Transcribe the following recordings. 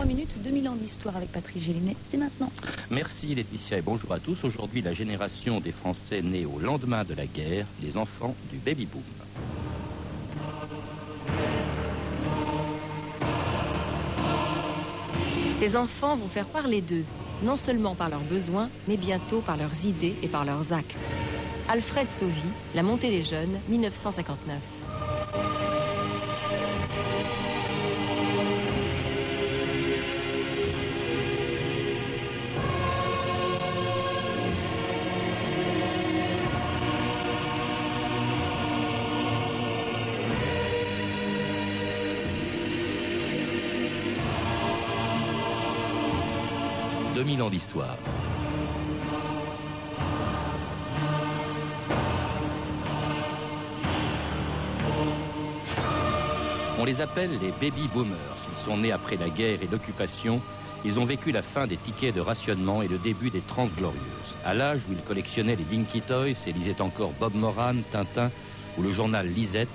3 minutes, 2000 ans d'histoire avec Patrick Gélinet. C'est maintenant. Merci Laetitia et bonjour à tous. Aujourd'hui, la génération des Français nés au lendemain de la guerre, les enfants du baby-boom. Ces enfants vont faire parler d'eux, non seulement par leurs besoins, mais bientôt par leurs idées et par leurs actes. Alfred Sauvy, La montée des jeunes, 1959. 2000 ans d'histoire. On les appelle les baby boomers. Ils sont nés après la guerre et l'occupation. Ils ont vécu la fin des tickets de rationnement et le début des 30 glorieuses. À l'âge où ils collectionnaient les Dinky Toys et lisaient encore Bob Moran, Tintin ou le journal Lisette,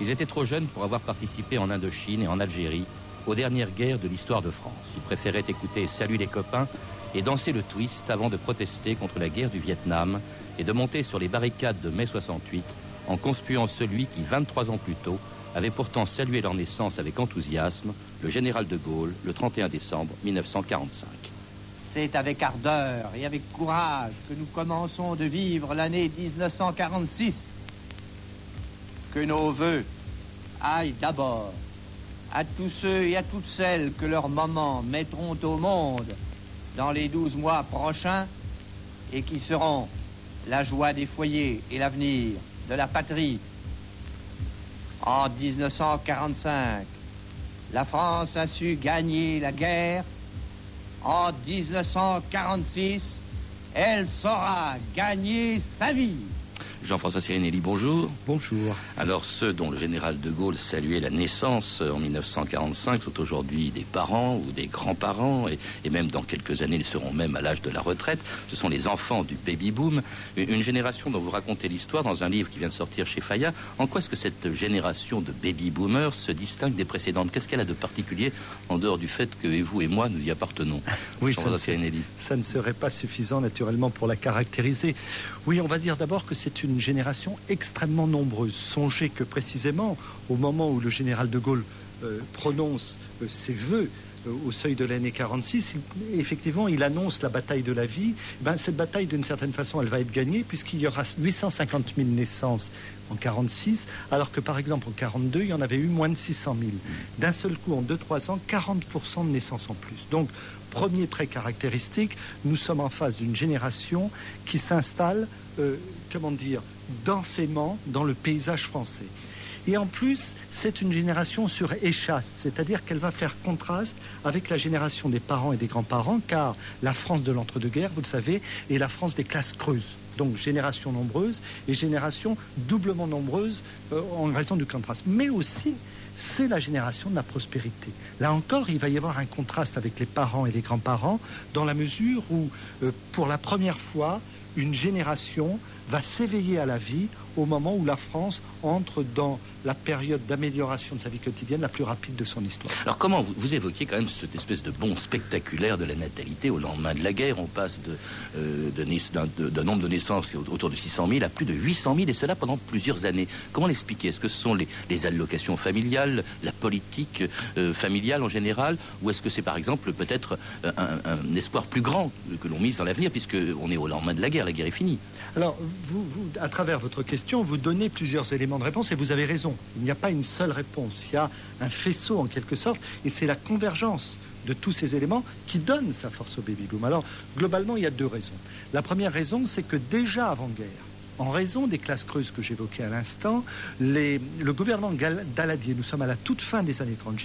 ils étaient trop jeunes pour avoir participé en Indochine et en Algérie aux dernières guerres de l'histoire de France. Ils préféraient écouter Salut les copains et danser le twist avant de protester contre la guerre du Vietnam et de monter sur les barricades de mai 68 en conspuant celui qui, 23 ans plus tôt, avait pourtant salué leur naissance avec enthousiasme, le général de Gaulle, le 31 décembre 1945. C'est avec ardeur et avec courage que nous commençons de vivre l'année 1946. Que nos voeux aillent d'abord à tous ceux et à toutes celles que leurs mamans mettront au monde dans les douze mois prochains et qui seront la joie des foyers et l'avenir de la patrie. En 1945, la France a su gagner la guerre. En 1946, elle saura gagner sa vie. Jean-François Sirinelli, bonjour. Bonjour. Alors ceux dont le général de Gaulle saluait la naissance en 1945 sont aujourd'hui des parents ou des grands-parents et, même dans quelques années ils seront même à l'âge de la retraite. Ce sont les enfants du baby-boom, une, génération dont vous racontez l'histoire dans un livre qui vient de sortir chez Fayard. En quoi est-ce que cette génération de baby-boomers se distingue des précédentes? Qu'est-ce qu'elle a de particulier en dehors du fait que vous et moi nous y appartenons? Oui, ça ne, ça ne serait pas suffisant naturellement pour la caractériser. Oui, on va dire d'abord que c'est une génération extrêmement nombreuse. Songez que précisément au moment où le général de Gaulle euh, prononce euh, ses voeux au seuil de l'année 46, effectivement, il annonce la bataille de la vie. Ben, cette bataille, d'une certaine façon, elle va être gagnée puisqu'il y aura 850 000 naissances en 46, alors que par exemple en 42, il y en avait eu moins de 600 000. D'un seul coup, en 2-3 ans, 40% de naissances en plus. Donc, premier trait caractéristique, nous sommes en face d'une génération qui s'installe, euh, comment dire, densément dans le paysage français. Et en plus, c'est une génération sur échasse, c'est-à-dire qu'elle va faire contraste avec la génération des parents et des grands-parents, car la France de l'entre-deux-guerres, vous le savez, est la France des classes creuses. Donc génération nombreuse et génération doublement nombreuse euh, en raison du contraste. Mais aussi, c'est la génération de la prospérité. Là encore, il va y avoir un contraste avec les parents et les grands-parents, dans la mesure où, euh, pour la première fois, une génération va s'éveiller à la vie au moment où la France entre dans la période d'amélioration de sa vie quotidienne la plus rapide de son histoire. Alors comment vous, vous évoquiez quand même cette espèce de bond spectaculaire de la natalité au lendemain de la guerre? On passe de, euh, d'un, nombre de naissances autour de 600 000 à plus de 800 000 et cela pendant plusieurs années. Comment l'expliquer? Est-ce que ce sont les, allocations familiales, la politique euh, familiale en général ou est-ce que c'est par exemple peut-être euh, un, espoir plus grand que l'on mise dans l'avenir puisqu'on est au lendemain de la guerre, la guerre est finie? Alors, vous, à travers votre question, vous donnez plusieurs éléments de réponse et vous avez raison. Il n'y a pas une seule réponse. Il y a un faisceau en quelque sorte et c'est la convergence de tous ces éléments qui donne sa force au baby-boom. Alors, globalement, il y a deux raisons. La première raison, c'est que déjà avant-guerre, en raison des classes creuses que j'évoquais à l'instant, le gouvernement d'Aladier, nous sommes à la toute fin des années 30,